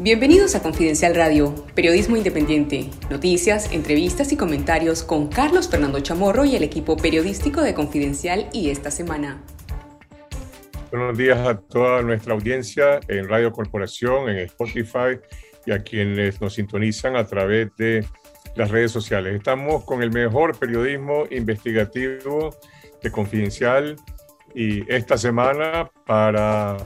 Bienvenidos a Confidencial Radio, periodismo independiente, noticias, entrevistas y comentarios con Carlos Fernando Chamorro y el equipo periodístico de Confidencial y esta semana. Buenos días a toda nuestra audiencia en Radio Corporación, en Spotify y a quienes nos sintonizan a través de las redes sociales. Estamos con el mejor periodismo investigativo de Confidencial y esta semana para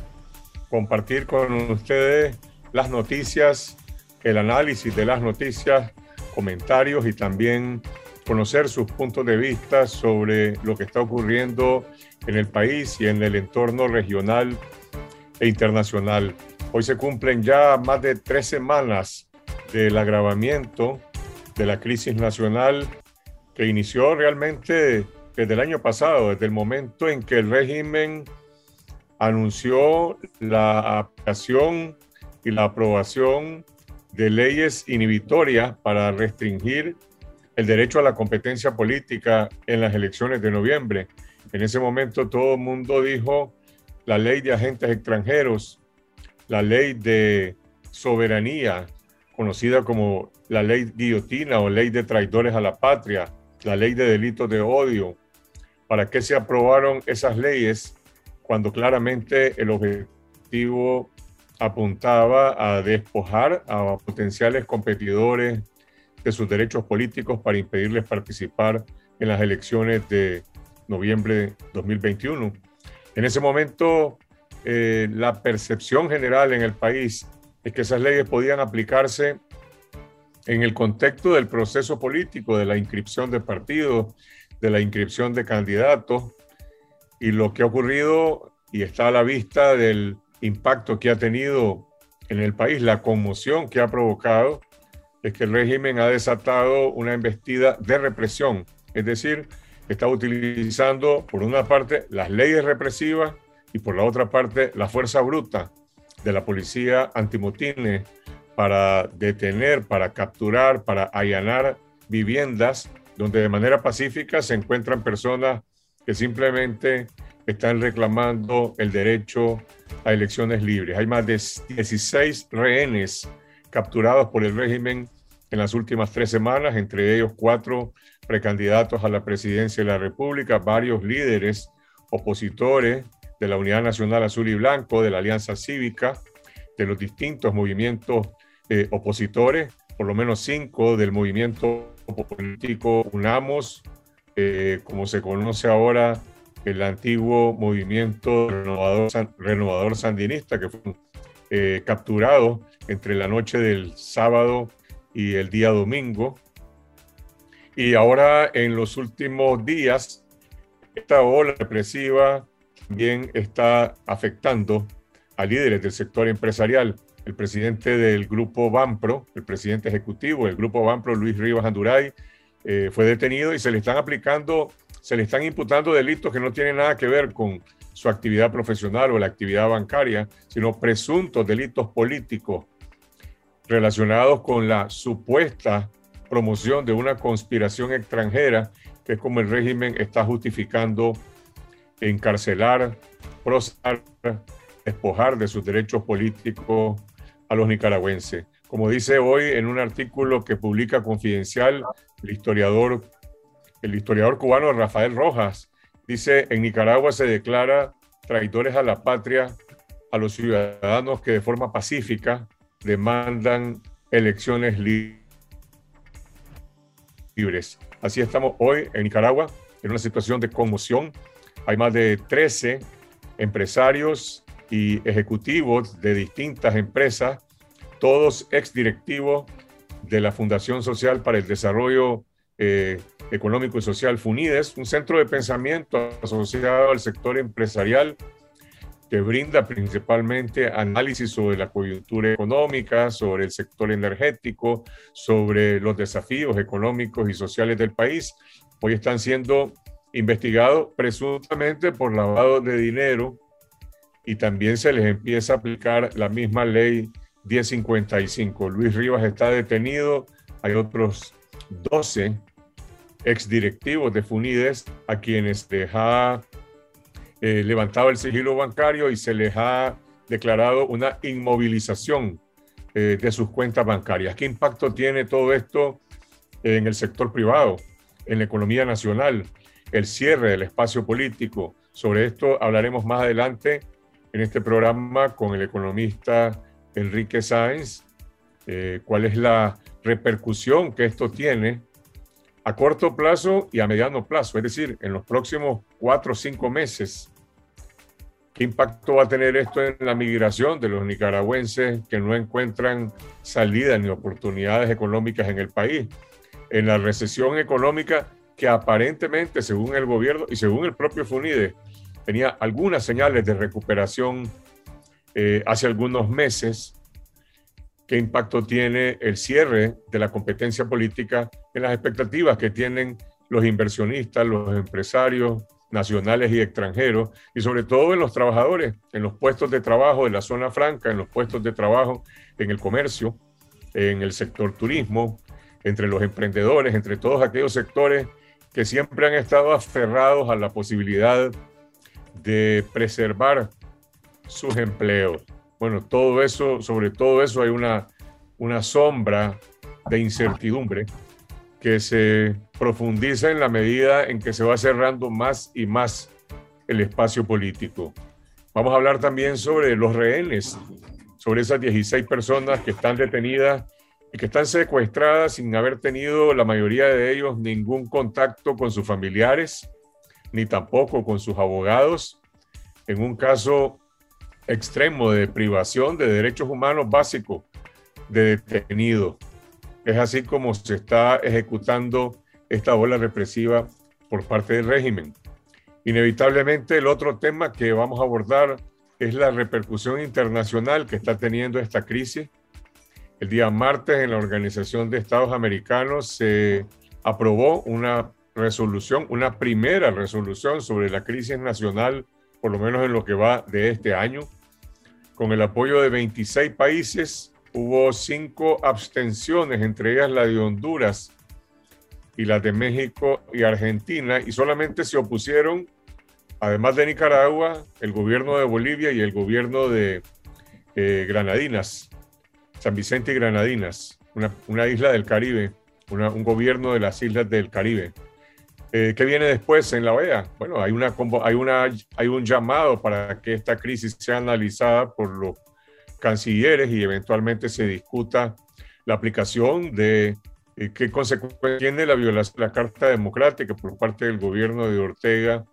compartir con ustedes las noticias, el análisis de las noticias, comentarios y también conocer sus puntos de vista sobre lo que está ocurriendo en el país y en el entorno regional e internacional. Hoy se cumplen ya más de tres semanas del agravamiento de la crisis nacional que inició realmente desde el año pasado, desde el momento en que el régimen anunció la aplicación y la aprobación de leyes inhibitorias para restringir el derecho a la competencia política en las elecciones de noviembre. En ese momento todo el mundo dijo la ley de agentes extranjeros, la ley de soberanía, conocida como la ley guillotina o ley de traidores a la patria, la ley de delitos de odio. ¿Para qué se aprobaron esas leyes cuando claramente el objetivo apuntaba a despojar a potenciales competidores de sus derechos políticos para impedirles participar en las elecciones de noviembre de 2021. En ese momento, eh, la percepción general en el país es que esas leyes podían aplicarse en el contexto del proceso político, de la inscripción de partidos, de la inscripción de candidatos, y lo que ha ocurrido y está a la vista del impacto que ha tenido en el país, la conmoción que ha provocado, es que el régimen ha desatado una embestida de represión, es decir, está utilizando por una parte las leyes represivas y por la otra parte la fuerza bruta de la policía antimotines para detener, para capturar, para allanar viviendas donde de manera pacífica se encuentran personas que simplemente están reclamando el derecho a elecciones libres. Hay más de 16 rehenes capturados por el régimen en las últimas tres semanas, entre ellos cuatro precandidatos a la presidencia de la República, varios líderes opositores de la Unidad Nacional Azul y Blanco, de la Alianza Cívica, de los distintos movimientos eh, opositores, por lo menos cinco del movimiento político UNAMOS, eh, como se conoce ahora el antiguo movimiento renovador, sandinista que fue eh, capturado entre la noche del sábado y el día domingo. Y ahora en los últimos días, esta ola represiva también está afectando a líderes del sector empresarial. El presidente del grupo Banpro, el presidente ejecutivo del grupo Banpro, Luis Rivas Anduray, eh, fue detenido y se le están aplicando se le están imputando delitos que no tienen nada que ver con su actividad profesional o la actividad bancaria, sino presuntos delitos políticos relacionados con la supuesta promoción de una conspiración extranjera, que es como el régimen está justificando encarcelar, procesar, despojar de sus derechos políticos a los nicaragüenses. Como dice hoy en un artículo que publica Confidencial el historiador el historiador cubano Rafael Rojas dice, en Nicaragua se declara traidores a la patria a los ciudadanos que de forma pacífica demandan elecciones libres. Así estamos hoy en Nicaragua, en una situación de conmoción. Hay más de 13 empresarios y ejecutivos de distintas empresas, todos exdirectivos de la Fundación Social para el Desarrollo eh, económico y social FUNIDES, un centro de pensamiento asociado al sector empresarial que brinda principalmente análisis sobre la coyuntura económica, sobre el sector energético, sobre los desafíos económicos y sociales del país. Hoy están siendo investigados presuntamente por lavado de dinero y también se les empieza a aplicar la misma ley 1055. Luis Rivas está detenido, hay otros 12 exdirectivos de Funides a quienes les ha eh, levantado el sigilo bancario y se les ha declarado una inmovilización eh, de sus cuentas bancarias. ¿Qué impacto tiene todo esto en el sector privado, en la economía nacional, el cierre del espacio político? Sobre esto hablaremos más adelante en este programa con el economista Enrique Sáenz, eh, cuál es la repercusión que esto tiene a corto plazo y a mediano plazo, es decir, en los próximos cuatro o cinco meses. ¿Qué impacto va a tener esto en la migración de los nicaragüenses que no encuentran salida ni oportunidades económicas en el país? En la recesión económica que aparentemente, según el gobierno y según el propio FUNIDE, tenía algunas señales de recuperación eh, hace algunos meses. ¿Qué impacto tiene el cierre de la competencia política en las expectativas que tienen los inversionistas, los empresarios nacionales y extranjeros, y sobre todo en los trabajadores, en los puestos de trabajo de la zona franca, en los puestos de trabajo en el comercio, en el sector turismo, entre los emprendedores, entre todos aquellos sectores que siempre han estado aferrados a la posibilidad de preservar sus empleos. Bueno, todo eso, sobre todo eso hay una, una sombra de incertidumbre que se profundiza en la medida en que se va cerrando más y más el espacio político. Vamos a hablar también sobre los rehenes, sobre esas 16 personas que están detenidas y que están secuestradas sin haber tenido la mayoría de ellos ningún contacto con sus familiares, ni tampoco con sus abogados, en un caso extremo de privación de derechos humanos básicos de detenidos. Es así como se está ejecutando esta ola represiva por parte del régimen. Inevitablemente el otro tema que vamos a abordar es la repercusión internacional que está teniendo esta crisis. El día martes en la Organización de Estados Americanos se aprobó una resolución, una primera resolución sobre la crisis nacional, por lo menos en lo que va de este año, con el apoyo de 26 países hubo cinco abstenciones, entre ellas la de Honduras y la de México y Argentina, y solamente se opusieron, además de Nicaragua, el gobierno de Bolivia y el gobierno de eh, Granadinas, San Vicente y Granadinas, una, isla del Caribe, un gobierno de las islas del Caribe. Eh, ¿Qué viene después en la OEA? Bueno, hay, una, hay, un llamado para que esta crisis sea analizada por los cancilleres y eventualmente se discuta la aplicación de eh, qué consecuencias tiene la violación de la Carta Democrática por parte del gobierno de Ortega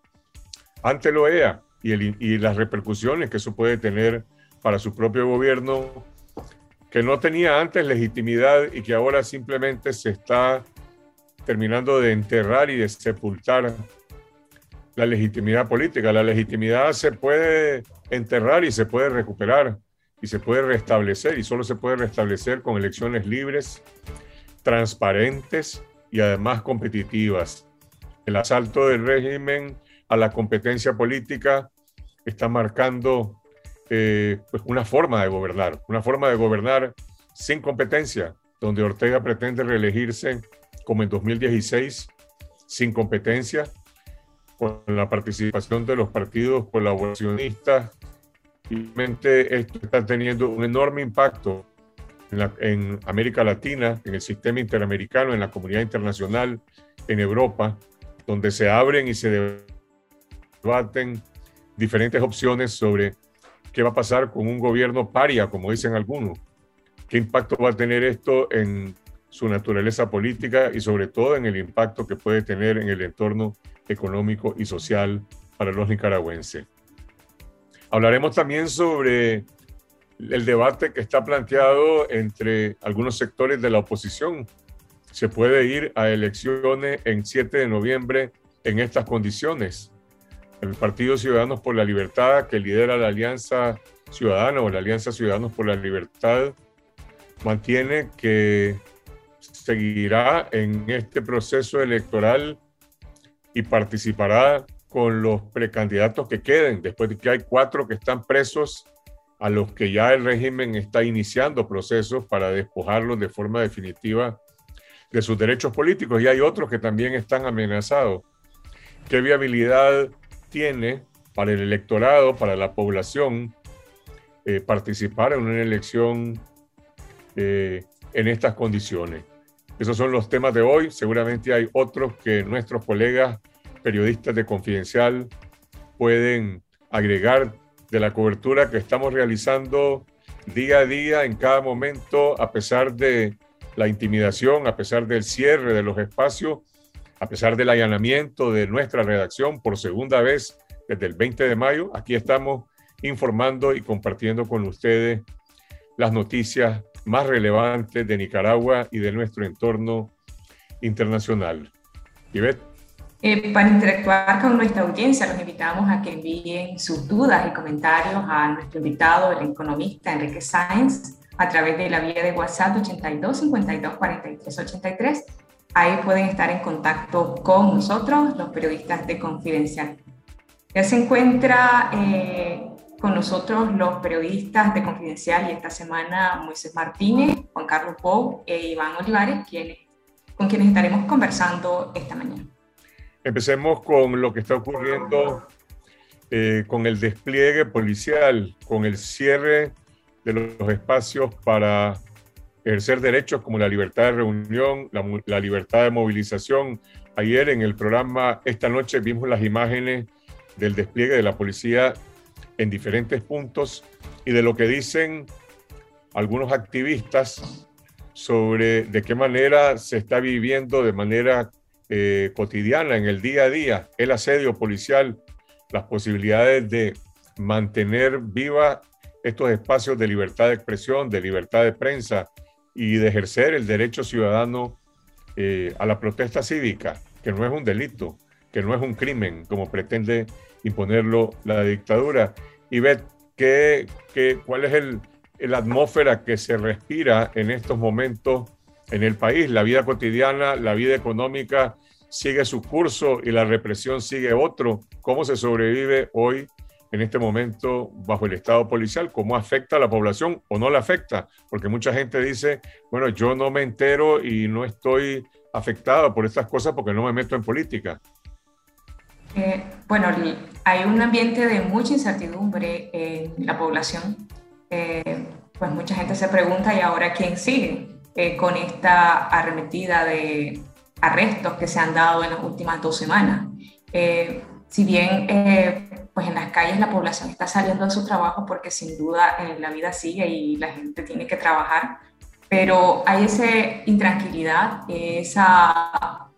ante la OEA y, y las repercusiones que eso puede tener para su propio gobierno, que no tenía antes legitimidad y que ahora simplemente se está terminando de enterrar y de sepultar la legitimidad política. La legitimidad se puede enterrar y se puede recuperar y se puede restablecer y solo se puede restablecer con elecciones libres, transparentes y además competitivas. El asalto del régimen a la competencia política está marcando eh, pues una forma de gobernar, una forma de gobernar sin competencia, donde Ortega pretende reelegirse como en 2016, sin competencia, con la participación de los partidos colaboracionistas Realmente esto está teniendo un enorme impacto en, América Latina, en el sistema interamericano, en la comunidad internacional, en Europa, donde se abren y se debaten diferentes opciones sobre qué va a pasar con un gobierno paria, como dicen algunos. ¿Qué impacto va a tener esto en su naturaleza política y sobre todo en el impacto que puede tener en el entorno económico y social para los nicaragüenses? Hablaremos también sobre el debate que está planteado entre algunos sectores de la oposición. Se puede ir a elecciones en 7 de noviembre en estas condiciones. El Partido Ciudadanos por la Libertad, que lidera la Alianza Ciudadana o la Alianza Ciudadanos por la Libertad, mantiene que seguirá en este proceso electoral y participará con los precandidatos que queden, después de que hay cuatro que están presos, a los que ya el régimen está iniciando procesos para despojarlos de forma definitiva de sus derechos políticos, y hay otros que también están amenazados. ¿Qué viabilidad tiene para el electorado, para la población, eh, participar en una elección eh, en estas condiciones. Esos son los temas de hoy. Seguramente hay otros que nuestros colegas periodistas de Confidencial pueden agregar de la cobertura que estamos realizando día a día, en cada momento, a pesar de la intimidación, a pesar del cierre de los espacios, a pesar del allanamiento de nuestra redacción por segunda vez desde el 20 de mayo. Aquí estamos informando y compartiendo con ustedes las noticias más relevantes de Nicaragua y de nuestro entorno internacional. Ivette. Eh, para interactuar con nuestra audiencia, los invitamos a que envíen sus dudas y comentarios a nuestro invitado, el economista Enrique Sáenz, a través de la vía de WhatsApp 82 52 43 83. Ahí pueden estar en contacto con nosotros, los periodistas de Confidencial. Ya se encuentra eh, con nosotros los periodistas de Confidencial y esta semana Moisés Martínez, Juan Carlos Pou e Iván Olivares, quienes, con quienes estaremos conversando esta mañana. Empecemos con lo que está ocurriendo eh, con el despliegue policial, con el cierre de los espacios para ejercer derechos como la libertad de reunión, la, la, libertad de movilización. Ayer en el programa Esta Noche vimos las imágenes del despliegue de la policía en diferentes puntos y de lo que dicen algunos activistas sobre de qué manera se está viviendo de manera eh, cotidiana, en el día a día, el asedio policial, las posibilidades de mantener viva estos espacios de libertad de expresión, de libertad de prensa y de ejercer el derecho ciudadano eh, a la protesta cívica, que no es un delito, que no es un crimen, como pretende imponerlo la dictadura. Y ve qué, cuál es el, la atmósfera que se respira en estos momentos en el país. La vida cotidiana, la vida económica sigue su curso y la represión sigue otro. ¿Cómo se sobrevive hoy, en este momento, bajo el Estado policial? ¿Cómo afecta a la población o no le afecta? Porque mucha gente dice, bueno, yo no me entero y no estoy afectado por estas cosas porque no me meto en política. Bueno, hay un ambiente de mucha incertidumbre en la población. Eh, pues mucha gente se pregunta, ¿y ahora quién sigue? Eh, con esta arremetida de arrestos que se han dado en las últimas dos semanas. Eh, si bien eh, pues en las calles la población está saliendo de su trabajo porque sin duda la vida sigue y la gente tiene que trabajar, pero hay esa intranquilidad, esa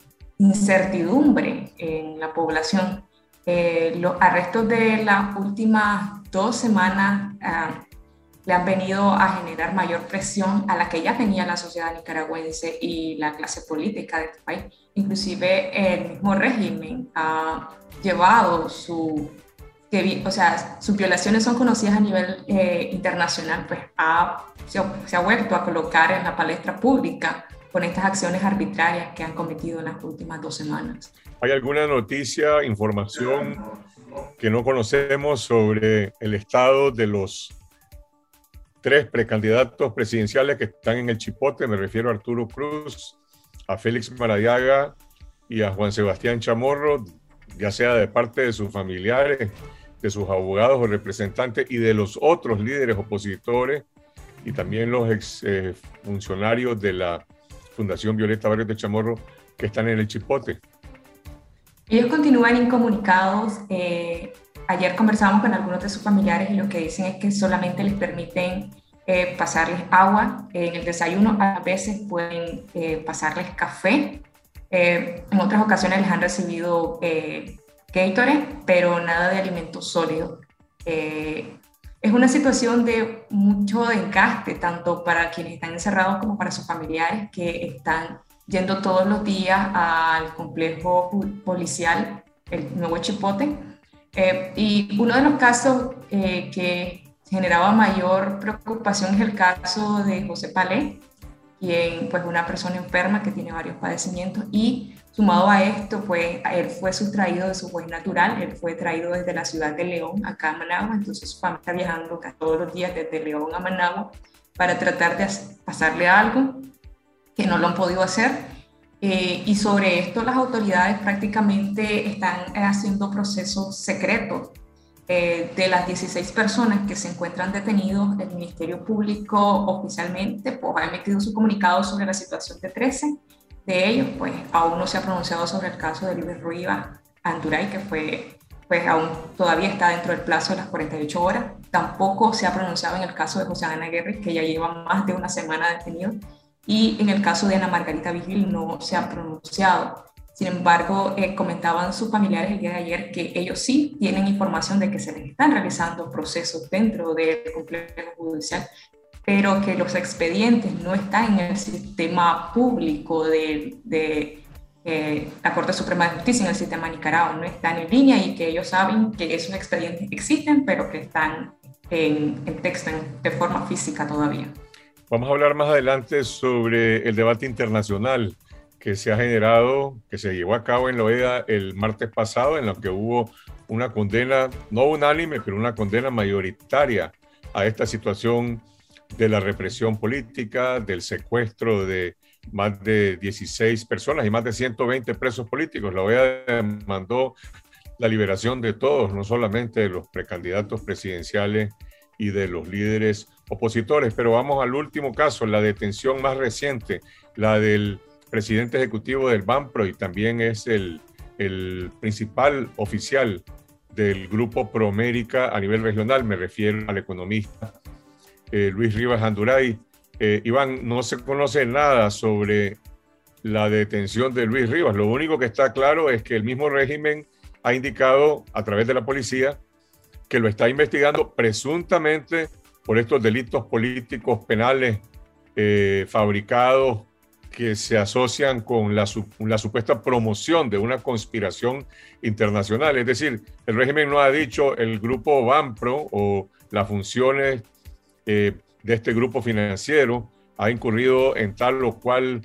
incertidumbre en la población. los arrestos de las últimas dos semanas ah, le han venido a generar mayor presión a la que ya tenía la sociedad nicaragüense y la clase política de este país. Inclusive el mismo régimen ha llevado su, o sea, sus violaciones son conocidas a nivel eh, internacional, pues ha, se, ha vuelto a colocar en la palestra pública con estas acciones arbitrarias que han cometido en las últimas dos semanas. ¿Hay alguna noticia, información que no conocemos sobre el estado de los tres precandidatos presidenciales que están en el chipote, me refiero a Arturo Cruz, a Félix Maradiaga y a Juan Sebastián Chamorro, ya sea de parte de sus familiares, de sus abogados o representantes y de los otros líderes opositores y también los ex eh, funcionarios de la Fundación Violeta Barrios de Chamorro que están en el chipote. Ellos continúan incomunicados. Eh, Ayer conversamos con algunos de sus familiares y lo que dicen es que solamente les permiten eh, pasarles agua en el desayuno, a veces pueden eh, pasarles café. Eh, en otras ocasiones les han recibido eh, Gatorade, pero nada de alimento sólido. Es una situación de mucho desgaste, tanto para quienes están encerrados como para sus familiares que están yendo todos los días al complejo policial, el nuevo Chipote, eh, y uno de los casos eh, que generaba mayor preocupación es el caso de José Palé, quien pues una persona enferma que tiene varios padecimientos y sumado a esto pues él fue sustraído de su juez natural, él fue traído desde la ciudad de León acá a Managua, entonces su familia está viajando todos los días desde León a Managua para tratar de pasarle algo que no lo han podido hacer eh, y sobre esto las autoridades prácticamente están haciendo procesos secretos Eh, de las 16 personas que se encuentran detenidos, el Ministerio Público oficialmente pues, ha emitido su comunicado sobre la situación de 13. De ellos, pues aún no se ha pronunciado sobre el caso de Luis Ruiva Anduray, que fue, pues aún todavía está dentro del plazo de las 48 horas. Tampoco se ha pronunciado en el caso de José Ana Guerra, que ya lleva más de una semana detenido. Y en el caso de Ana Margarita Vigil no se ha pronunciado. Sin embargo, eh, comentaban sus familiares el día de ayer que ellos sí tienen información de que se les están realizando procesos dentro del complejo judicial, pero que los expedientes no están en el sistema público de, de eh, la Corte Suprema de Justicia, en el sistema Nicaragua, no están en línea y que ellos saben que esos expedientes existen, pero que están en, en texto, en, de forma física todavía. Vamos a hablar más adelante sobre el debate internacional que se ha generado, que se llevó a cabo en la OEA el martes pasado, en lo que hubo una condena, no unánime, pero una condena mayoritaria a esta situación de la represión política, del secuestro de más de 16 personas y más de 120 presos políticos. La OEA mandó la liberación de todos, no solamente de los precandidatos presidenciales y de los líderes opositores. Pero vamos al último caso, la detención más reciente, la del presidente ejecutivo del BAMPRO y también es el, el principal oficial del grupo Promérica a nivel regional, me refiero al economista eh, Luis Rivas Anduray. Eh, Iván, no se conoce nada sobre la detención de Luis Rivas. Lo único que está claro es que el mismo régimen ha indicado a través de la policía que lo está investigando presuntamente por estos delitos políticos penales eh, fabricados que se asocian con la, la, supuesta promoción de una conspiración internacional. Es decir, el régimen no ha dicho el grupo BAMPRO o las funciones eh, de este grupo financiero ha incurrido en tal o cual,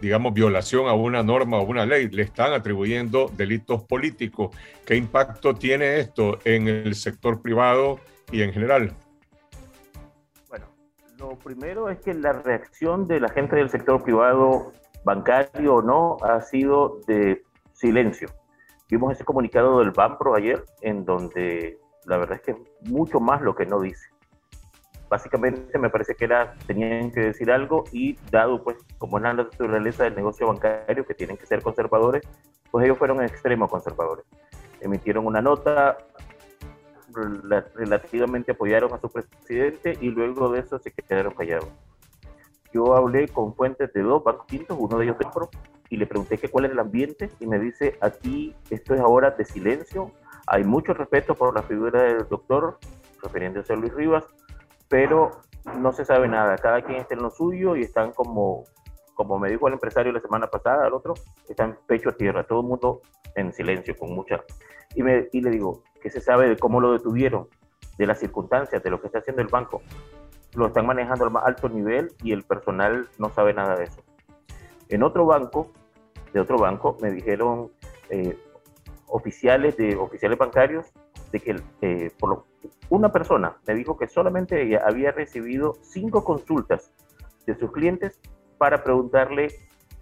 digamos, violación a una norma o una ley. Le están atribuyendo delitos políticos. ¿Qué impacto tiene esto en el sector privado y en general? Lo primero es que la reacción de la gente del sector privado, bancario o no, ha sido de silencio. Vimos ese comunicado del BAMPRO ayer, en donde la verdad es que es mucho más lo que no dice. Básicamente me parece que era, tenían que decir algo y dado pues como es la naturaleza del negocio bancario, que tienen que ser conservadores, pues ellos fueron extremos conservadores. Emitieron una nota, relativamente apoyaron a su presidente y luego de eso se quedaron callados. Yo hablé con fuentes de dos bancos uno de ellos de y le pregunté que cuál es el ambiente y me dice, aquí esto es ahora de silencio, hay mucho respeto por la figura del doctor, refiriéndose a Luis Rivas, pero no se sabe nada, cada quien está en lo suyo y están como, como me dijo el empresario la semana pasada, al otro, están pecho a tierra, todo el mundo en silencio, con mucha... Y, me, y le digo, ¿Qué se sabe de cómo lo detuvieron, de las circunstancias, de lo que está haciendo el banco. Lo están manejando al más alto nivel y el personal no sabe nada de eso. En otro banco, de otro banco, me dijeron eh, oficiales de oficiales bancarios de que eh, una persona me dijo que solamente ella había recibido cinco consultas de sus clientes para preguntarle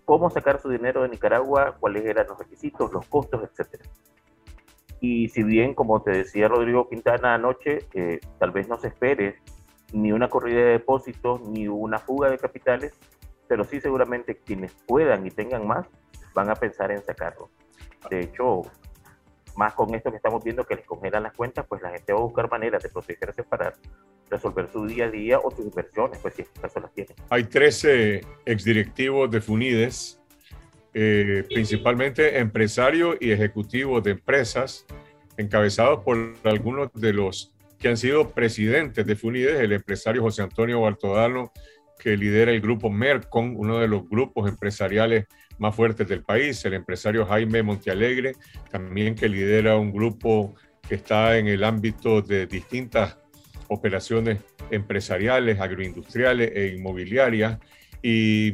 cómo sacar su dinero de Nicaragua, cuáles eran los requisitos, los costos, etcétera. Y si bien, como te decía Rodrigo Quintana anoche, eh, tal vez no se espere ni una corrida de depósitos ni una fuga de capitales, pero sí seguramente quienes puedan y tengan más van a pensar en sacarlo. De hecho, más con esto que estamos viendo que les congelan las cuentas, pues la gente va a buscar maneras de protegerse para resolver su día a día o sus inversiones, pues si acaso las tienen. Hay 13 exdirectivos de Funides eh, principalmente empresarios y ejecutivos de empresas, encabezados por algunos de los que han sido presidentes de FUNIDES, el empresario José Antonio Bartodalo, que lidera el grupo Mercon, uno de los grupos empresariales más fuertes del país, el empresario Jaime Montealegre, también que lidera un grupo que está en el ámbito de distintas operaciones empresariales, agroindustriales e inmobiliarias, y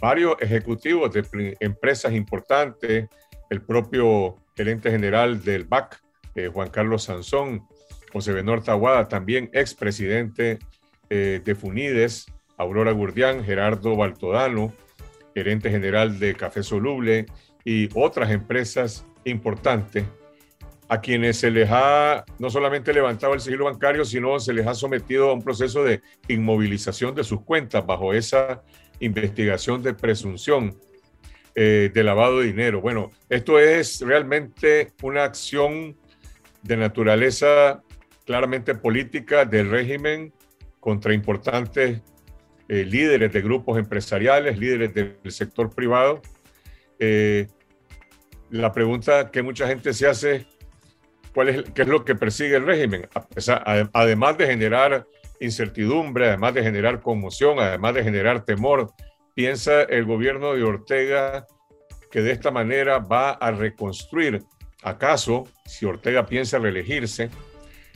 varios ejecutivos de empresas importantes, el propio gerente general del BAC, eh, Juan Carlos Sansón, José Benor Taguada, también expresidente eh, de Funides, Aurora Gurdián, Gerardo Baltodano, gerente general de Café Soluble y otras empresas importantes a quienes se les ha no solamente levantado el sigilo bancario, sino se les ha sometido a un proceso de inmovilización de sus cuentas bajo esa investigación de presunción eh, de lavado de dinero. Bueno, esto es realmente una acción de naturaleza claramente política del régimen contra importantes eh, líderes de grupos empresariales, líderes del sector privado. Eh, la pregunta que mucha gente se hace cuál es, qué es lo que persigue el régimen, además de generar incertidumbre, además de generar conmoción, además de generar temor, piensa el gobierno de Ortega que de esta manera va a reconstruir, acaso, si Ortega piensa reelegirse,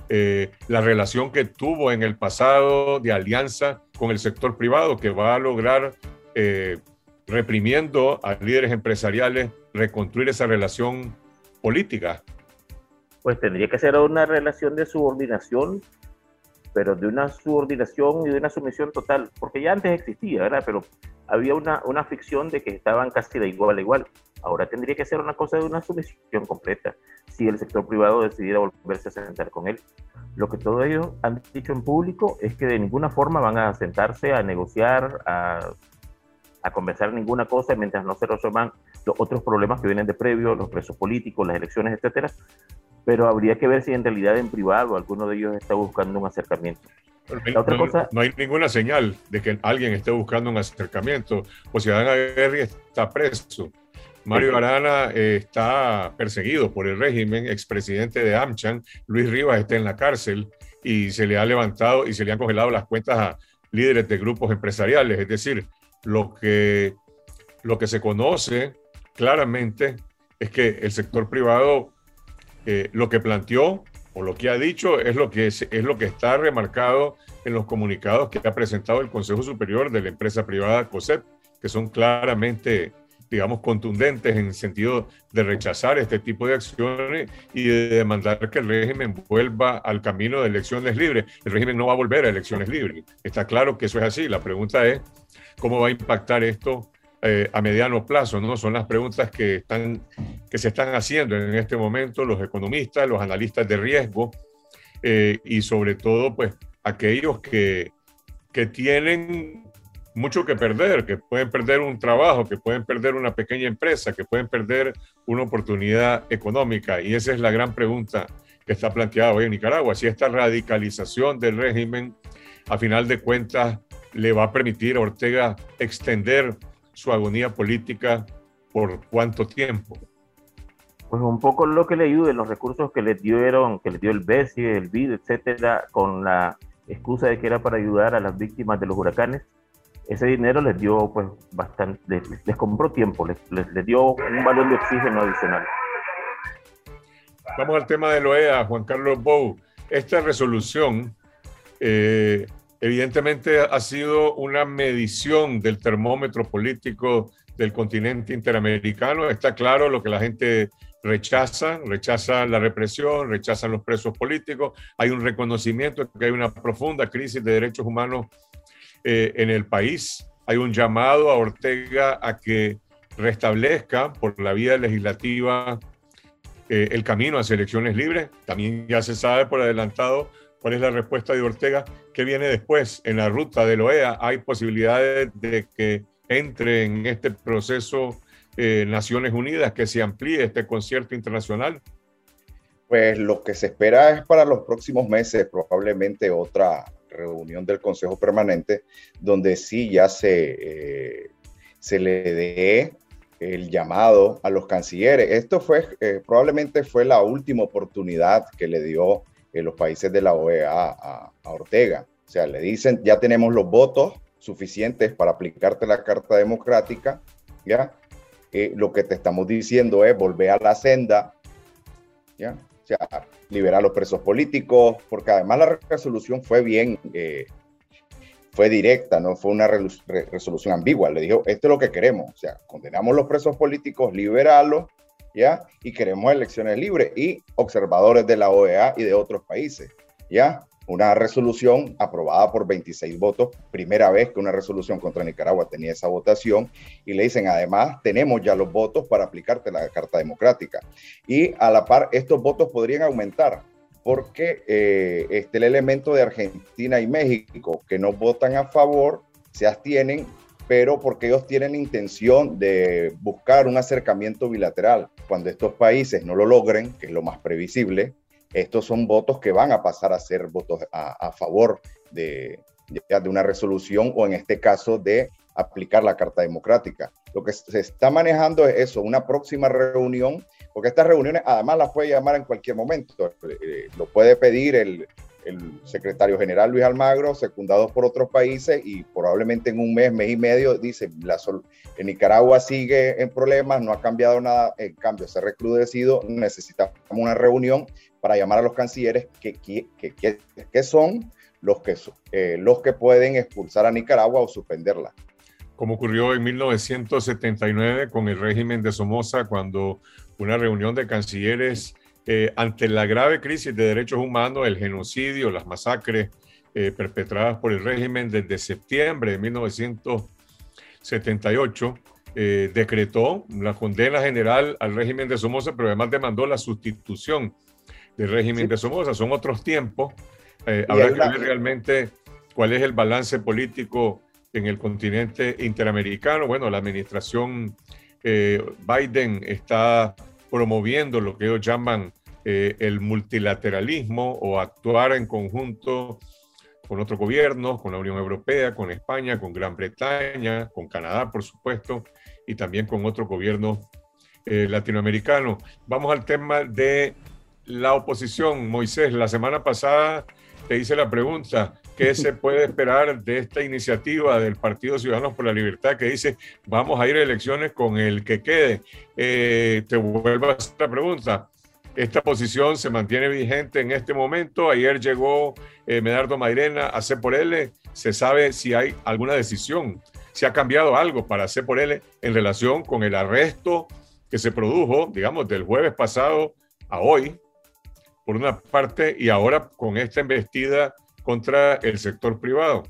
eh, la relación que tuvo en el pasado de alianza con el sector privado, que va a lograr, eh, reprimiendo a líderes empresariales, reconstruir esa relación política pues tendría que ser una relación de subordinación, pero de una subordinación y de una sumisión total, porque ya antes existía, ¿verdad? Pero había una, una ficción de que estaban casi de igual a igual. Ahora tendría que ser una cosa de una sumisión completa, si el sector privado decidiera volverse a sentar con él. Lo que todos ellos han dicho en público es que de ninguna forma van a sentarse a negociar, a, a conversar ninguna cosa mientras no se resuelvan los otros problemas que vienen de previo, los presos políticos, las elecciones, etcétera, pero habría que ver si en realidad en privado alguno de ellos está buscando un acercamiento. La otra no, cosa, no, hay ninguna señal de que alguien esté buscando un acercamiento. O Ciudadano Aguirre está preso. Mario Arana eh, está perseguido por el régimen, expresidente de AmCham. Luis Rivas está en la cárcel y se le ha levantado y se le han congelado las cuentas a líderes de grupos empresariales. Es decir, lo que, lo que se conoce claramente es que el sector privado eh, lo que planteó o lo que ha dicho es lo que, es, es lo que está remarcado en los comunicados que ha presentado el Consejo Superior de la empresa privada COSEP, que son claramente, digamos, contundentes en el sentido de rechazar este tipo de acciones y de demandar que el régimen vuelva al camino de elecciones libres. El régimen no va a volver a elecciones libres. Está claro que eso es así. La pregunta es, ¿cómo va a impactar esto eh, a mediano plazo? ¿no? Son las preguntas que, están, que se están haciendo en este momento los economistas, los analistas de riesgo eh, y sobre todo pues aquellos que, que tienen mucho que perder, que pueden perder un trabajo, que pueden perder una pequeña empresa, que pueden perder una oportunidad económica. Y esa es la gran pregunta que está planteada hoy en Nicaragua. Si esta radicalización del régimen, a final de cuentas, le va a permitir a Ortega extender su agonía política por cuánto tiempo? Pues un poco lo que le ayude, los recursos que le dieron, que le dio el BESI, el BID, etcétera, con la excusa de que era para ayudar a las víctimas de los huracanes. Ese dinero les dio, pues, bastante, les, compró tiempo, les, les, dio un balón de oxígeno adicional. Vamos al tema de OEA, Juan Carlos Bou. Esta resolución eh, evidentemente ha sido una medición del termómetro político del continente interamericano. Está claro lo que la gente rechaza, rechaza la represión, rechazan los presos políticos. Hay un reconocimiento de que hay una profunda crisis de derechos humanos eh, en el país. Hay un llamado a Ortega a que restablezca por la vía legislativa eh, el camino hacia elecciones libres. También ya se sabe por adelantado ¿Cuál es la respuesta de Ortega? ¿Qué viene después? En la ruta de la OEA hay posibilidades de que entre en este proceso eh, Naciones Unidas, que se amplíe este concierto internacional. Pues lo que se espera es para los próximos meses probablemente otra reunión del Consejo Permanente donde sí ya se, eh, se le dé el llamado a los cancilleres. Esto fue, eh, probablemente fue la última oportunidad que le dio en los países de la OEA a, Ortega. O sea, le dicen, ya tenemos los votos suficientes para aplicarte la Carta Democrática, ¿ya? Eh, lo que te estamos diciendo es volver a la senda, ¿ya? Sea, liberar los presos políticos, porque además la resolución fue bien, eh, fue directa, no fue una resolución ambigua. Le dijo, esto es lo que queremos, o sea, condenamos los presos políticos, liberarlos, y queremos elecciones libres y observadores de la OEA y de otros países, ¿ya? Una resolución aprobada por 26 votos, primera vez que una resolución contra Nicaragua tenía esa votación, y le dicen, además, tenemos ya los votos para aplicarte la Carta Democrática. Y a la par, estos votos podrían aumentar, porque eh, este, el elemento de Argentina y México que no votan a favor se abstienen, pero porque ellos tienen la intención de buscar un acercamiento bilateral. Cuando estos países no lo logren, que es lo más previsible, estos son votos que van a pasar a ser votos a, favor de, de, una resolución o en este caso de aplicar la Carta Democrática. Lo que se está manejando es eso, una próxima reunión, porque estas reuniones además las puede llamar en cualquier momento. Eh, lo puede pedir el, el secretario general Luis Almagro, secundado por otros países, y probablemente en un mes, mes y medio, dice, la en Nicaragua sigue en problemas, no ha cambiado nada, en cambio se ha recrudecido, necesitamos una reunión para llamar a los cancilleres que, que, que, que son los que, eh, los que pueden expulsar a Nicaragua o suspenderla. Como ocurrió en 1979 con el régimen de Somoza, cuando una reunión de cancilleres eh, ante la grave crisis de derechos humanos, el genocidio, las masacres eh, perpetradas por el régimen desde septiembre de 1978, eh, decretó la condena general al régimen de Somoza, pero además demandó la sustitución del régimen de Somoza. Son otros tiempos. habrá que ver realmente cuál es el balance político en el continente interamericano. Bueno, la administración Biden está promoviendo lo que ellos llaman eh, el multilateralismo o actuar en conjunto con otros gobiernos, con la Unión Europea, con España, con Gran Bretaña, con Canadá, por supuesto, y también con otros gobiernos eh, latinoamericanos. Vamos al tema de la oposición. Moisés, la semana pasada te hice la pregunta, ¿qué se puede esperar de esta iniciativa del Partido Ciudadanos por la Libertad que dice vamos a ir a elecciones con el que quede? Eh, te vuelvo a hacer la pregunta. Esta posición se mantiene vigente en este momento. Ayer llegó eh, Medardo Mairena a C por L. Se sabe si hay alguna decisión, si ha cambiado algo para C por L en relación con el arresto que se produjo, digamos, del jueves pasado a hoy, por una parte, y ahora con esta embestida contra el sector privado.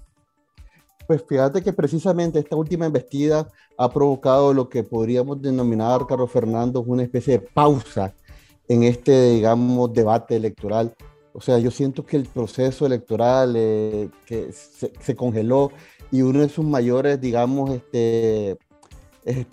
Pues fíjate que precisamente esta última embestida ha provocado lo que podríamos denominar, Carlos Fernando, una especie de pausa en este, digamos, debate electoral. O sea, yo siento que el proceso electoral eh, que se, congeló y uno de sus mayores, digamos, este, eh,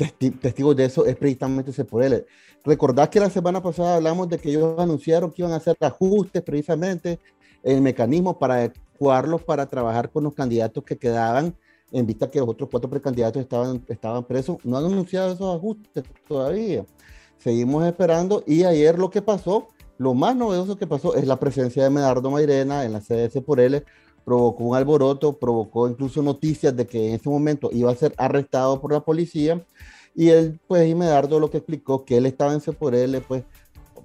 testigos de eso es precisamente ese por él. Recordad que la semana pasada hablamos de que ellos anunciaron que iban a hacer ajustes precisamente el mecanismo para adecuarlos para trabajar con los candidatos que quedaban en vista que los otros cuatro precandidatos estaban, estaban presos. No han anunciado esos ajustes todavía. Seguimos esperando y ayer lo que pasó, lo más novedoso que pasó es la presencia de Medardo Mairena en la CDS por él, provocó un alboroto, provocó incluso noticias de que en ese momento iba a ser arrestado por la policía y él, pues, y Medardo lo que explicó que él estaba en por él, pues,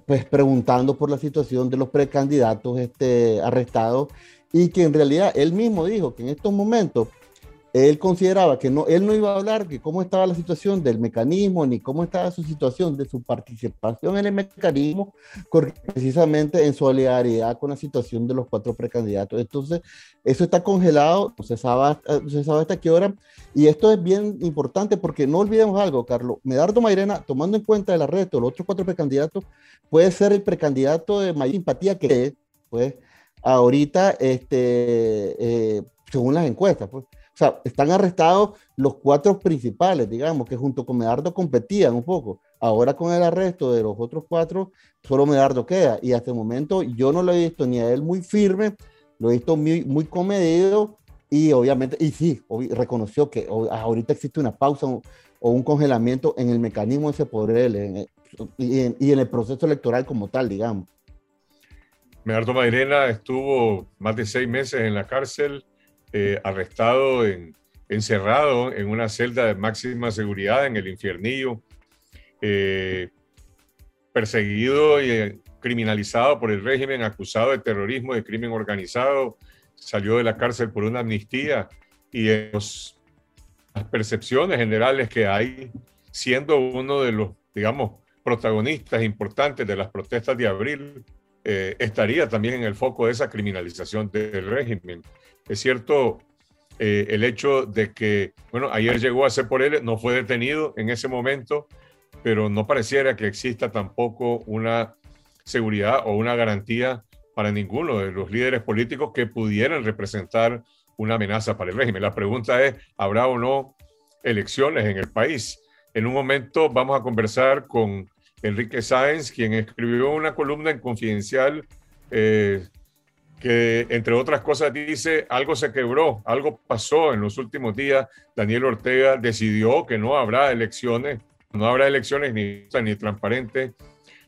pues preguntando por la situación de los precandidatos este, arrestados y que en realidad él mismo dijo que en estos momentos él consideraba que no, él no iba a hablar de cómo estaba la situación del mecanismo, ni cómo estaba su situación de su participación en el mecanismo, precisamente en solidaridad con la situación de los cuatro precandidatos. Entonces, eso está congelado, no se sabe, se sabe hasta qué hora, y esto es bien importante porque no olvidemos algo, Carlos, Medardo Mairena, tomando en cuenta el arresto de los otros cuatro precandidatos, puede ser el precandidato de mayor simpatía que pues ahorita, este, eh, según las encuestas, pues. O sea, están arrestados los cuatro principales, digamos, que junto con Medardo competían un poco. Ahora con el arresto de los otros cuatro, solo Medardo queda. Y hasta el momento yo no lo he visto ni a él muy firme, lo he visto muy, muy comedido y obviamente, y sí, reconoció que ahorita existe una pausa o, un congelamiento en el mecanismo ese poder y, en, y en el proceso electoral como tal, digamos. Medardo Mairena estuvo más de seis meses en la cárcel eh, arrestado, en, encerrado en una celda de máxima seguridad en el infiernillo, eh, perseguido y eh, criminalizado por el régimen, acusado de terrorismo, de crimen organizado, salió de la cárcel por una amnistía y en las percepciones generales que hay, siendo uno de los, digamos, protagonistas importantes de las protestas de abril, estaría también en el foco de esa criminalización del régimen. Es cierto eh, el hecho de que, bueno, ayer llegó a ser por él, no fue detenido en ese momento, pero no pareciera que exista tampoco una seguridad o una garantía para ninguno de los líderes políticos que pudieran representar una amenaza para el régimen. La pregunta es, ¿habrá o no elecciones en el país? En un momento vamos a conversar con Enrique Sáenz, quien escribió una columna en Confidencial eh, que, entre otras cosas, dice, algo se quebró, algo pasó en los últimos días. Daniel Ortega decidió que no habrá elecciones, no habrá elecciones ni, ni transparentes,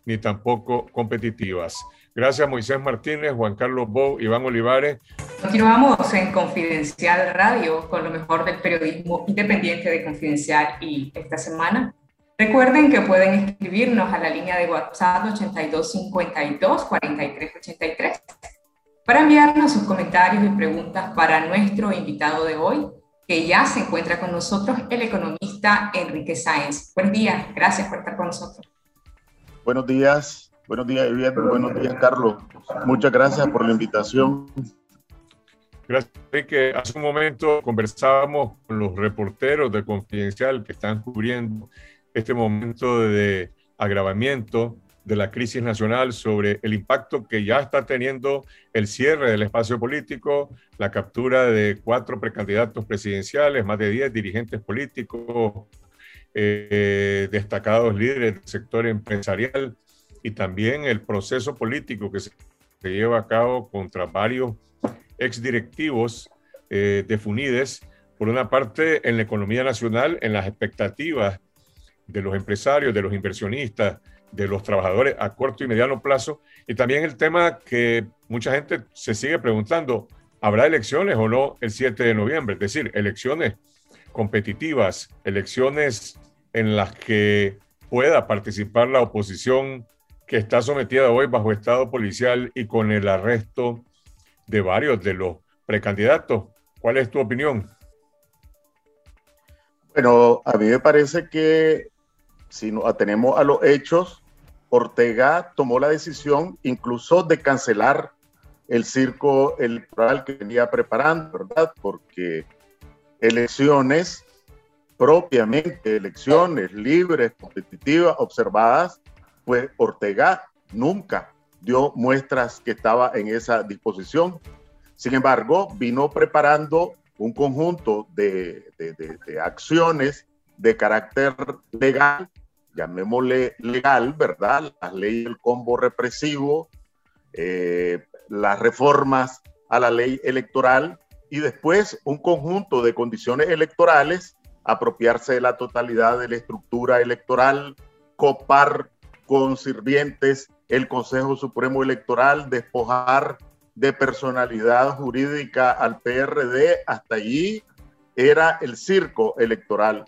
ni tampoco competitivas. Gracias Moisés Martínez, Juan Carlos Bou, Iván Olivares. Continuamos en Confidencial Radio con lo mejor del periodismo independiente de Confidencial y esta semana. Recuerden que pueden escribirnos a la línea de WhatsApp 8252 4383 para enviarnos sus comentarios y preguntas para nuestro invitado de hoy, que ya se encuentra con nosotros, el economista Enrique Sáenz. Buen día, gracias por estar con nosotros. Buenos días, Buenos días, Buenos días, Carlos. Muchas gracias por la invitación. Gracias, que hace un momento conversábamos con los reporteros de Confidencial que están cubriendo este momento de agravamiento de la crisis nacional sobre el impacto que ya está teniendo el cierre del espacio político, la captura de cuatro precandidatos presidenciales, más de diez dirigentes políticos, eh, destacados líderes del sector empresarial, y también el proceso político que se, lleva a cabo contra varios exdirectivos eh, de FUNIDES, por una parte en la economía nacional, en las expectativas de los empresarios, de los inversionistas, de los trabajadores a corto y mediano plazo, y también el tema que mucha gente se sigue preguntando, ¿habrá elecciones o no el 7 de noviembre? Es decir, elecciones competitivas, elecciones en las que pueda participar la oposición que está sometida hoy bajo estado policial y con el arresto de varios de los precandidatos. ¿Cuál es tu opinión? Bueno, a mí me parece que si nos atenemos a los hechos, Ortega tomó la decisión incluso de cancelar el circo electoral que venía preparando, ¿verdad? Porque elecciones propiamente, elecciones libres, competitivas, observadas, pues Ortega nunca dio muestras que estaba en esa disposición. Sin embargo, vino preparando un conjunto de, acciones de carácter legal, llamémosle legal, ¿verdad? Las leyes del combo represivo, eh, las reformas a la ley electoral y después un conjunto de condiciones electorales, apropiarse de la totalidad de la estructura electoral, copar con sirvientes el Consejo Supremo Electoral, despojar de personalidad jurídica al PRD, hasta allí era el circo electoral.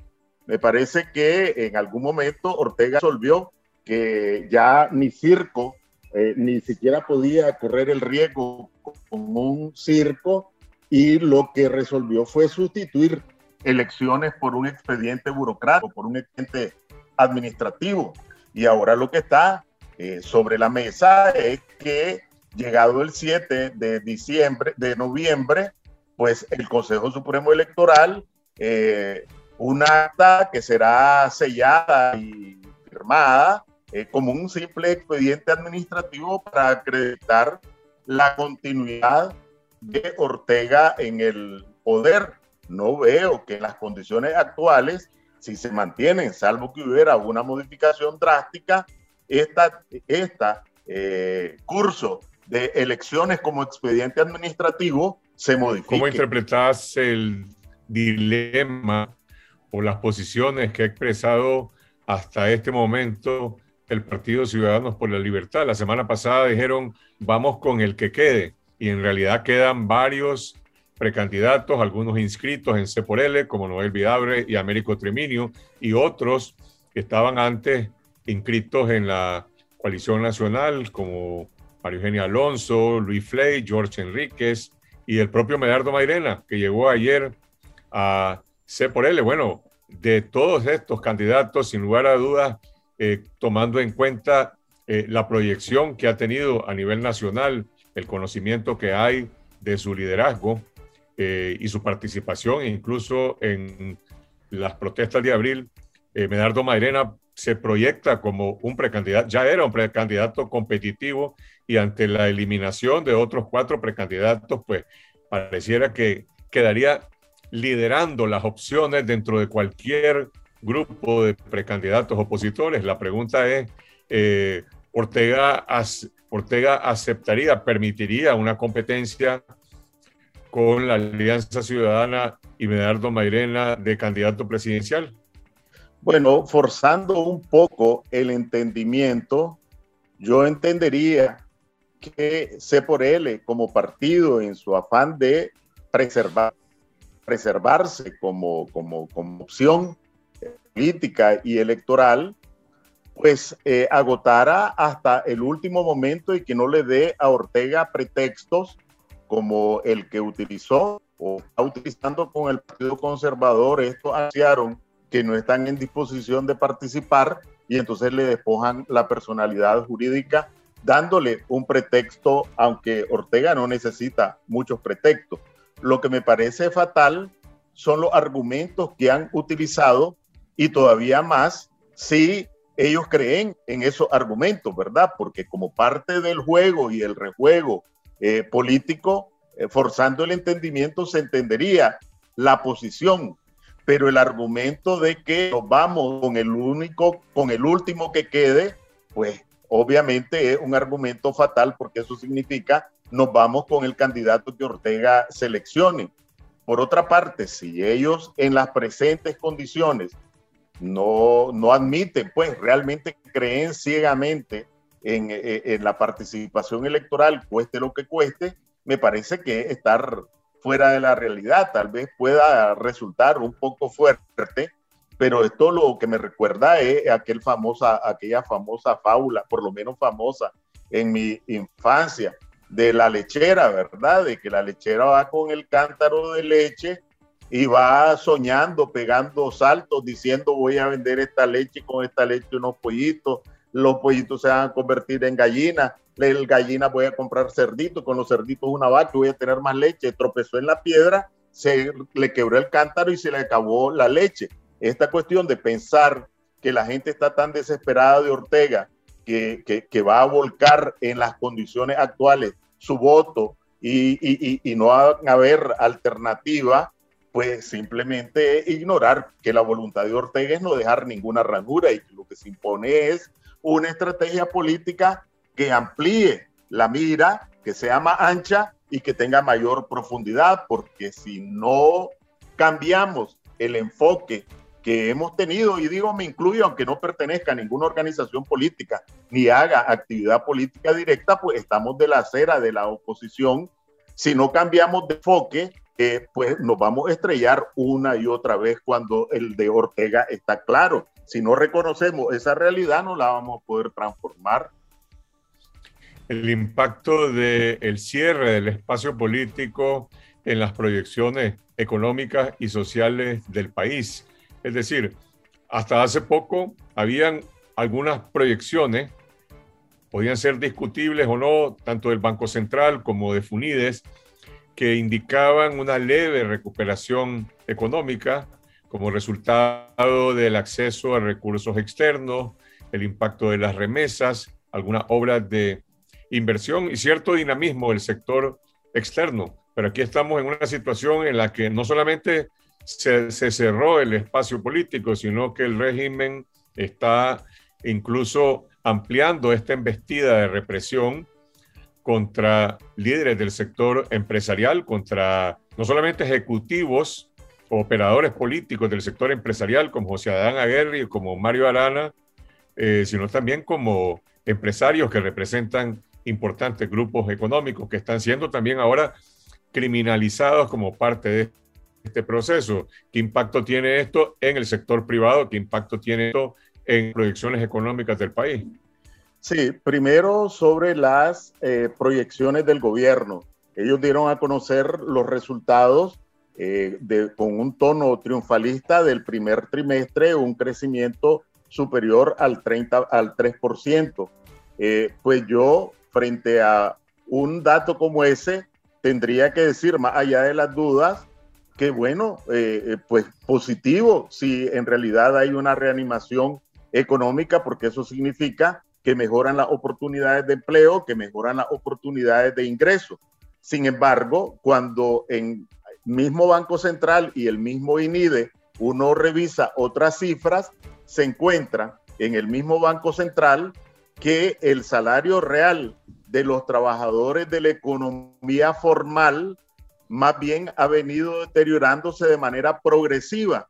Me parece que en algún momento Ortega resolvió que ya ni circo, eh, ni siquiera podía correr el riesgo con un circo y lo que resolvió fue sustituir elecciones por un expediente burocrático, por un expediente administrativo. Y ahora lo que está eh, sobre la mesa es que llegado el 7 de diciembre, de noviembre, pues el Consejo Supremo Electoral, eh, una acta que será sellada y firmada eh, como un simple expediente administrativo para acreditar la continuidad de Ortega en el poder. No veo que las condiciones actuales si se mantienen, salvo que hubiera una modificación drástica, esta, esta eh, curso de elecciones como expediente administrativo se modifica. ¿Cómo interpretas el dilema o las posiciones que ha expresado hasta este momento el Partido Ciudadanos por la Libertad? La semana pasada dijeron, vamos con el que quede, y en realidad quedan varios precandidatos, algunos inscritos en C por L, como Noel Vidabre y Américo Treminio, y otros que estaban antes inscritos en la coalición nacional, como Mario Eugenia Alonso, Luis Flay, George Enríquez y el propio Medardo Mairena, que llegó ayer a C por L. Bueno, de todos estos candidatos, sin lugar a dudas, eh, tomando en cuenta eh, la proyección que ha tenido a nivel nacional, el conocimiento que hay de su liderazgo eh, y su participación incluso en las protestas de abril, Medardo Mairena se proyecta como un precandidato, ya era un precandidato competitivo y ante la eliminación de otros cuatro precandidatos, pues pareciera que quedaría liderando las opciones dentro de cualquier grupo de precandidatos opositores. La pregunta es, eh, Ortega, Ortega aceptaría, permitiría una competencia con la Alianza Ciudadana y Medardo Mairena de candidato presidencial? Bueno, forzando un poco el entendimiento, yo entendería que C por L como partido en su afán de preservar, preservarse como, como, como opción política y electoral, pues eh, agotara hasta el último momento y que no le dé a Ortega pretextos como el que utilizó o está utilizando con el Partido Conservador. Esto anunciaron que no están en disposición de participar y entonces le despojan la personalidad jurídica dándole un pretexto, aunque Ortega no necesita muchos pretextos. Lo que me parece fatal son los argumentos que han utilizado y todavía más si ellos creen en esos argumentos, ¿verdad? Porque como parte del juego y el rejuego eh, político, eh, forzando el entendimiento, se entendería la posición, pero el argumento de que nos vamos con el único, con el último que quede, pues obviamente es un argumento fatal porque eso significa nos vamos con el candidato que Ortega seleccione. Por otra parte, si ellos en las presentes condiciones no, no admiten, pues realmente creen ciegamente en, eh, en, la participación electoral, cueste lo que cueste, me parece que estar fuera de la realidad tal vez pueda resultar un poco fuerte, pero esto lo que me recuerda es aquel famosa, aquella famosa fábula, por lo menos famosa en mi infancia, de la lechera, ¿verdad? De que la lechera va con el cántaro de leche y va soñando, pegando saltos, diciendo voy a vender esta leche con esta leche unos pollitos, los pollitos se van a convertir en gallinas, el gallina voy a comprar cerdito, con los cerditos una vaca, voy a tener más leche, tropezó en la piedra, se le quebró el cántaro y se le acabó la leche. Esta cuestión de pensar que la gente está tan desesperada de Ortega que, va a volcar en las condiciones actuales su voto y no va a haber alternativa, pues simplemente ignorar que la voluntad de Ortega es no dejar ninguna ranura y que lo que se impone es una estrategia política que amplíe la mira, que sea más ancha y que tenga mayor profundidad, porque si no cambiamos el enfoque que hemos tenido, y digo me incluyo aunque no pertenezca a ninguna organización política ni haga actividad política directa, pues estamos de la acera de la oposición. Si no cambiamos de enfoque, eh, pues nos vamos a estrellar una y otra vez cuando el de Ortega está claro. Si no reconocemos esa realidad, no la vamos a poder transformar. El impacto del cierre del espacio político en las proyecciones económicas y sociales del país. Es decir, hasta hace poco habían algunas proyecciones, podían ser discutibles o no, tanto del Banco Central como de Funides, que indicaban una leve recuperación económica como resultado del acceso a recursos externos, el impacto de las remesas, algunas obras de inversión y cierto dinamismo del sector externo. Pero aquí estamos en una situación en la que no solamente se, cerró el espacio político, sino que el régimen está incluso ampliando esta embestida de represión contra líderes del sector empresarial, contra no solamente ejecutivos operadores políticos del sector empresarial como José Adán Aguirre, como Mario Arana, eh, sino también como empresarios que representan importantes grupos económicos que están siendo también ahora criminalizados como parte de este proceso. ¿Qué impacto tiene esto en el sector privado? ¿Qué impacto tiene esto en proyecciones económicas del país? Sí, primero sobre las eh, proyecciones del gobierno. Ellos dieron a conocer los resultados eh, de, con un tono triunfalista del primer trimestre, un crecimiento superior al, 30, al 3%. eh, pues yo frente a un dato como ese tendría que decir, más allá de las dudas, que bueno, eh, eh, pues positivo si en realidad hay una reanimación económica, porque eso significa que mejoran las oportunidades de empleo, que mejoran las oportunidades de ingreso. Sin embargo, cuando en mismo Banco Central y el mismo INIDE uno revisa otras cifras, se encuentra en el mismo Banco Central que el salario real de los trabajadores de la economía formal más bien ha venido deteriorándose de manera progresiva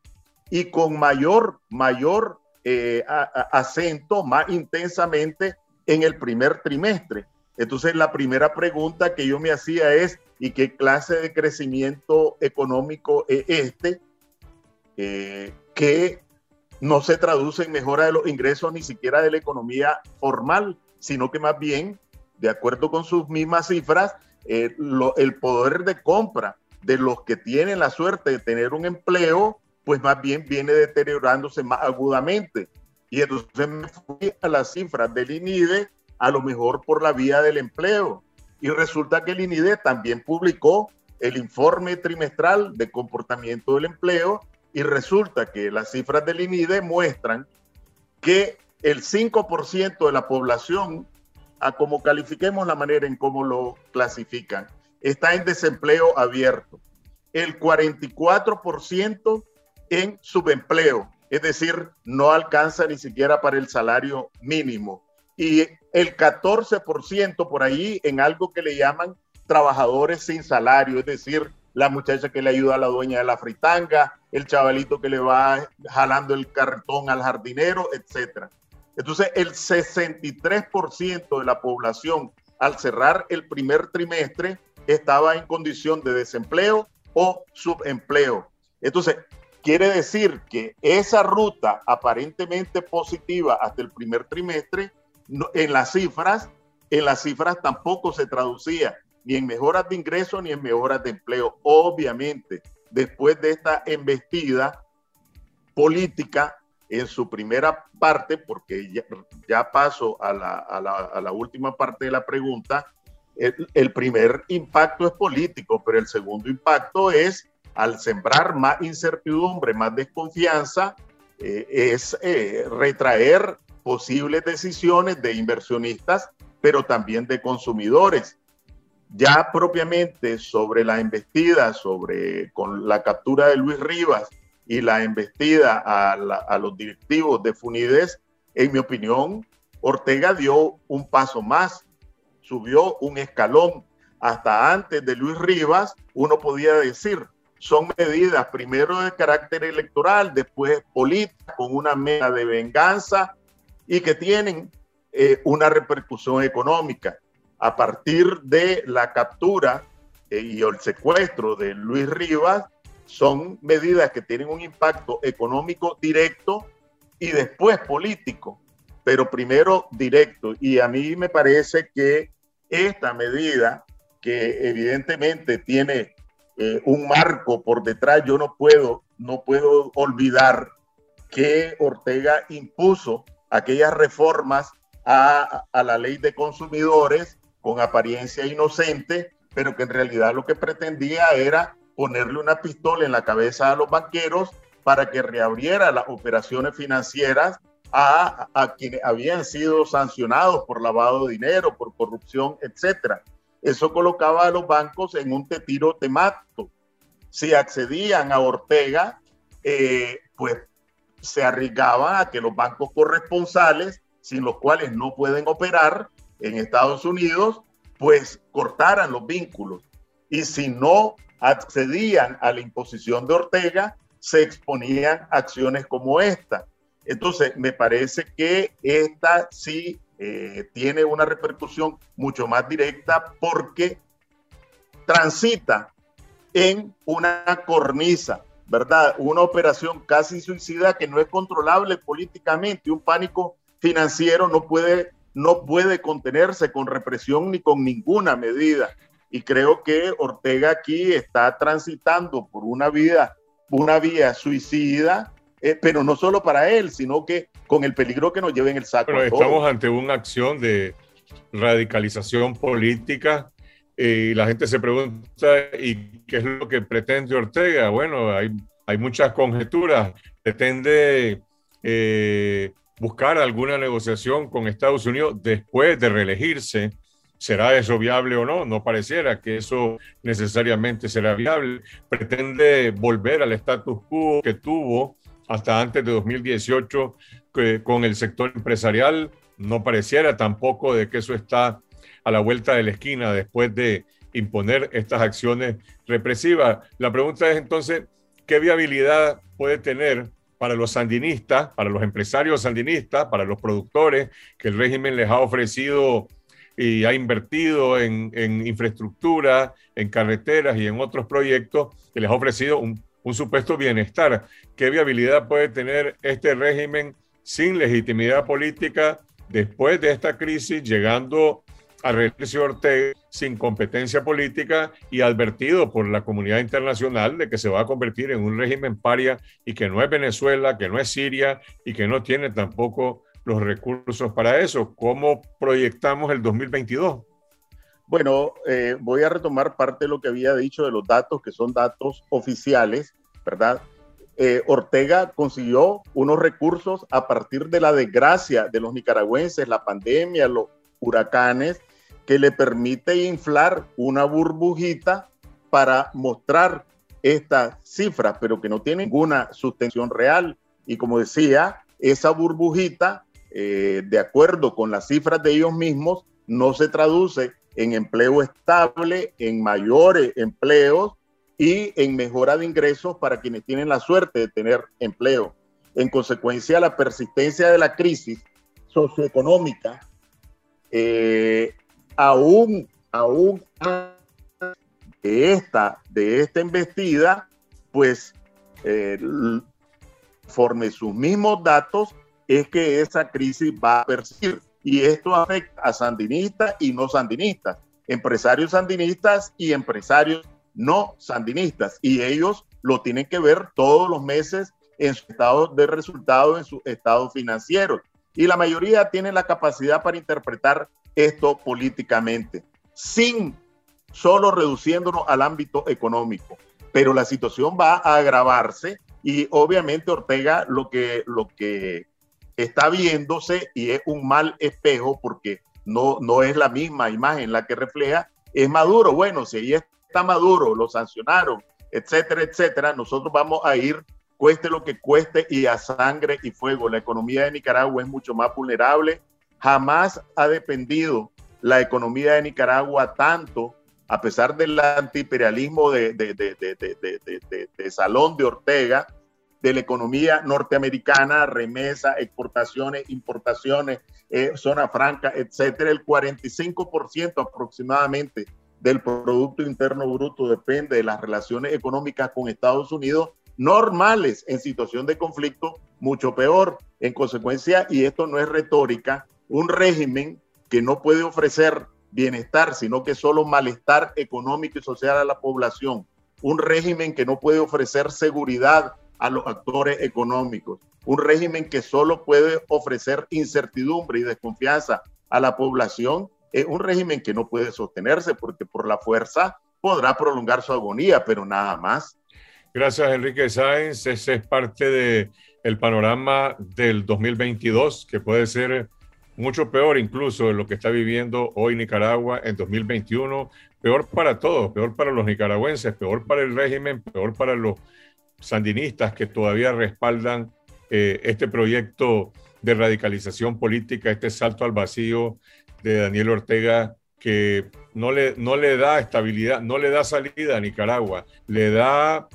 y con mayor, mayor eh, acento, más intensamente en el primer trimestre. Entonces, la primera pregunta que yo me hacía es, ¿y qué clase de crecimiento económico es este? Eh, que no se traduce en mejora de los ingresos ni siquiera de la economía formal, sino que más bien, de acuerdo con sus mismas cifras, eh, el poder de compra de los que tienen la suerte de tener un empleo, pues más bien viene deteriorándose más agudamente. Y entonces me fui a las cifras del INIDE a lo mejor por la vía del empleo. Y resulta que el INIDE también publicó el informe trimestral de comportamiento del empleo y resulta que las cifras del INIDE muestran que el 5% de la población, a como califiquemos la manera en cómo lo clasifican, está en desempleo abierto. El 44% en subempleo, es decir, no alcanza ni siquiera para el salario mínimo y el 14% por ahí en algo que le llaman trabajadores sin salario, es decir, la muchacha que le ayuda a la dueña de la fritanga, el chavalito que le va jalando el cartón al jardinero, etc. Entonces, el 63% de la población al cerrar el primer trimestre estaba en condición de desempleo o subempleo. Entonces, quiere decir que esa ruta aparentemente positiva hasta el primer trimestre en las cifras, en las cifras tampoco se traducía ni en mejoras de ingresos ni en mejoras de empleo. Obviamente, después de esta embestida política en su primera parte, porque ya, paso a la, última parte de la pregunta, el, primer impacto es político, pero el segundo impacto es al sembrar más incertidumbre, más desconfianza, eh, es eh, retraer posibles decisiones de inversionistas, pero también de consumidores. Ya propiamente sobre la embestida, sobre con la captura de Luis Rivas y la embestida a, los directivos de Funides, en mi opinión, Ortega dio un paso más, subió un escalón. Hasta antes de Luis Rivas, uno podía decir, son medidas primero de carácter electoral, después política, con una meta de venganza y que tienen eh, una repercusión económica. A partir de la captura eh, y el secuestro de Luis Rivas, son medidas que tienen un impacto económico directo y después político, pero primero directo. Y a mí me parece que esta medida, que evidentemente tiene eh, un marco por detrás, yo no puedo, no puedo olvidar que Ortega impuso aquellas reformas a, la ley de consumidores con apariencia inocente, pero que en realidad lo que pretendía era ponerle una pistola en la cabeza a los banqueros para que reabriera las operaciones financieras a, a, quienes habían sido sancionados por lavado de dinero, por corrupción, etcétera. Eso colocaba a los bancos en un tetiro temático. Si accedían a Ortega, eh, pues se arriesgaban a que los bancos corresponsales, sin los cuales no pueden operar en Estados Unidos, pues cortaran los vínculos. Y si no accedían a la imposición de Ortega, se exponían acciones como esta. Entonces, me parece que esta sí eh, tiene una repercusión mucho más directa porque transita en una cornisa ¿verdad? Una operación casi suicida que no es controlable políticamente. Un pánico financiero no puede, no puede contenerse con represión ni con ninguna medida. Y creo que Ortega aquí está transitando por una vida, una vía suicida eh, pero no solo para él, sino que con el peligro que nos lleve en el saco. Bueno, estamos ante una acción de radicalización política y la gente se pregunta, ¿y qué es lo que pretende Ortega? Bueno, hay, hay muchas conjeturas. Pretende eh, buscar alguna negociación con Estados Unidos después de reelegirse. ¿Será eso viable o no? No pareciera que eso necesariamente será viable. Pretende volver al status quo que tuvo hasta antes de 2018 con el sector empresarial. No pareciera tampoco de que eso está a la vuelta de la esquina después de imponer estas acciones represivas. La pregunta es entonces, ¿qué viabilidad puede tener para los sandinistas, para los empresarios sandinistas, para los productores que el régimen les ha ofrecido y ha invertido en, infraestructura, en carreteras y en otros proyectos que les ha ofrecido un, un supuesto bienestar. ¿Qué viabilidad puede tener este régimen sin legitimidad política después de esta crisis, llegando a Reelección Ortega sin competencia política y advertido por la comunidad internacional de que se va a convertir en un régimen paria y que no es Venezuela, que no es Siria y que no tiene tampoco los recursos para eso. ¿Cómo proyectamos el 2022? Bueno, eh, voy a retomar parte de lo que había dicho de los datos, que son datos oficiales, ¿verdad? Eh, Ortega consiguió unos recursos a partir de la desgracia de los nicaragüenses, la pandemia, los huracanes, que le permite inflar una burbujita para mostrar estas cifras, pero que no tiene ninguna sustención real. Y como decía, esa burbujita, eh, de acuerdo con las cifras de ellos mismos, no se traduce en empleo estable, en mayores empleos y en mejora de ingresos para quienes tienen la suerte de tener empleo. En consecuencia, la persistencia de la crisis socioeconómica eh, aún, aún de esta, de esta embestida, pues, eh, sus mismos datos, es que esa crisis va a persistir. Y esto afecta a sandinistas y no sandinistas, empresarios sandinistas y empresarios no sandinistas. Y ellos lo tienen que ver todos los meses en su estado de resultado, en su estado financiero. Y la mayoría tienen la capacidad para interpretar esto políticamente, sin solo reduciéndonos al ámbito económico. Pero la situación va a agravarse y obviamente Ortega lo que, lo que está viéndose y es un mal espejo porque no, no es la misma imagen la que refleja, es Maduro. Bueno, si ahí está Maduro, lo sancionaron, etcétera, etcétera, nosotros vamos a ir cueste lo que cueste y a sangre y fuego. La economía de Nicaragua es mucho más vulnerable Jamás ha dependido la economía de Nicaragua tanto, a pesar del antiperialismo de, de, Salón de Ortega, de la economía norteamericana, remesa, exportaciones, importaciones, eh, zona franca, etcétera. El 45% aproximadamente del Producto Interno Bruto depende de las relaciones económicas con Estados Unidos normales en situación de conflicto, mucho peor. En consecuencia, y esto no es retórica, un régimen que no puede ofrecer bienestar, sino que solo malestar económico y social a la población, un régimen que no puede ofrecer seguridad a los actores económicos, un régimen que solo puede ofrecer incertidumbre y desconfianza a la población, es un régimen que no puede sostenerse porque por la fuerza podrá prolongar su agonía, pero nada más. Gracias, Enrique Sáenz. Ese es parte del el panorama del 2022, que puede ser mucho peor incluso de lo que está viviendo hoy Nicaragua en 2021, peor para todos, peor para los nicaragüenses, peor para el régimen, peor para los sandinistas que todavía respaldan eh, este proyecto de radicalización política, este salto al vacío de Daniel Ortega que no le, no le da estabilidad, no le da salida a Nicaragua, le da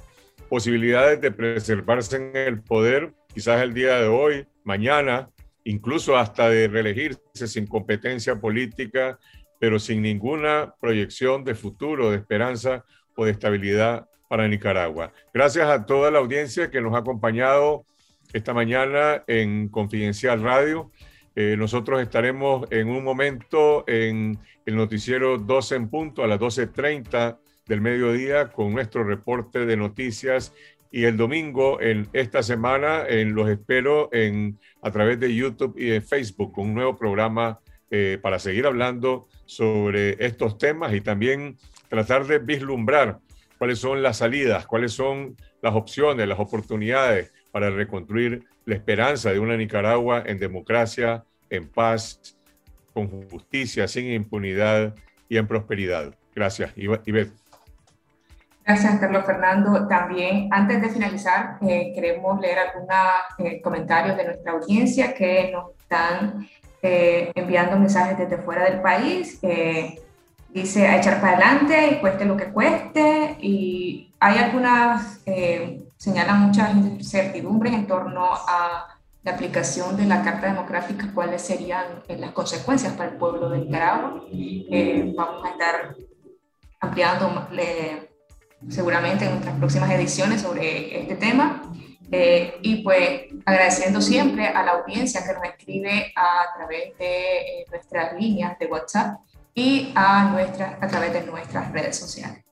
posibilidades de preservarse en el poder, quizás el día de hoy, mañana, incluso hasta de reelegirse sin competencia política, pero sin ninguna proyección de futuro, de esperanza o de estabilidad para Nicaragua. Gracias a toda la audiencia que nos ha acompañado esta mañana en Confidencial Radio. Eh, nosotros estaremos en un momento en el noticiero 12 en punto a las 12.30 del mediodía con nuestro reporte de noticias y el domingo en esta semana en, los espero en, a través de YouTube y de Facebook con un nuevo programa eh, para seguir hablando sobre estos temas y también tratar de vislumbrar cuáles son las salidas, cuáles son las opciones, las oportunidades para reconstruir la esperanza de una Nicaragua en democracia, en paz, con justicia, sin impunidad y en prosperidad. Gracias, Ivette. Gracias, Carlos Fernando. También, antes de finalizar, eh, queremos leer algunos eh, comentarios de nuestra audiencia que nos están eh, enviando mensajes desde fuera del país. Dice a echar para adelante y cueste lo que cueste. Y hay algunas, señalan muchas incertidumbres en torno a la aplicación de la Carta Democrática, cuáles serían las consecuencias para el pueblo de Nicaragua. vamos a estar ampliando seguramente en nuestras próximas ediciones sobre este tema. Eh, y pues agradeciendo siempre a la audiencia que nos escribe a través de eh, nuestras líneas de WhatsApp y a, nuestras, a través de nuestras redes sociales.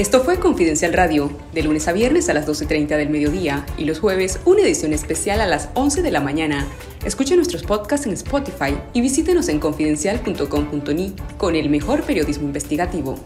Esto fue Confidencial Radio, de lunes a viernes a las 12.30 del mediodía y los jueves una edición especial a las 11 de la mañana. Escuche nuestros podcasts en Spotify y visítenos en confidencial.com.ni con el mejor periodismo investigativo.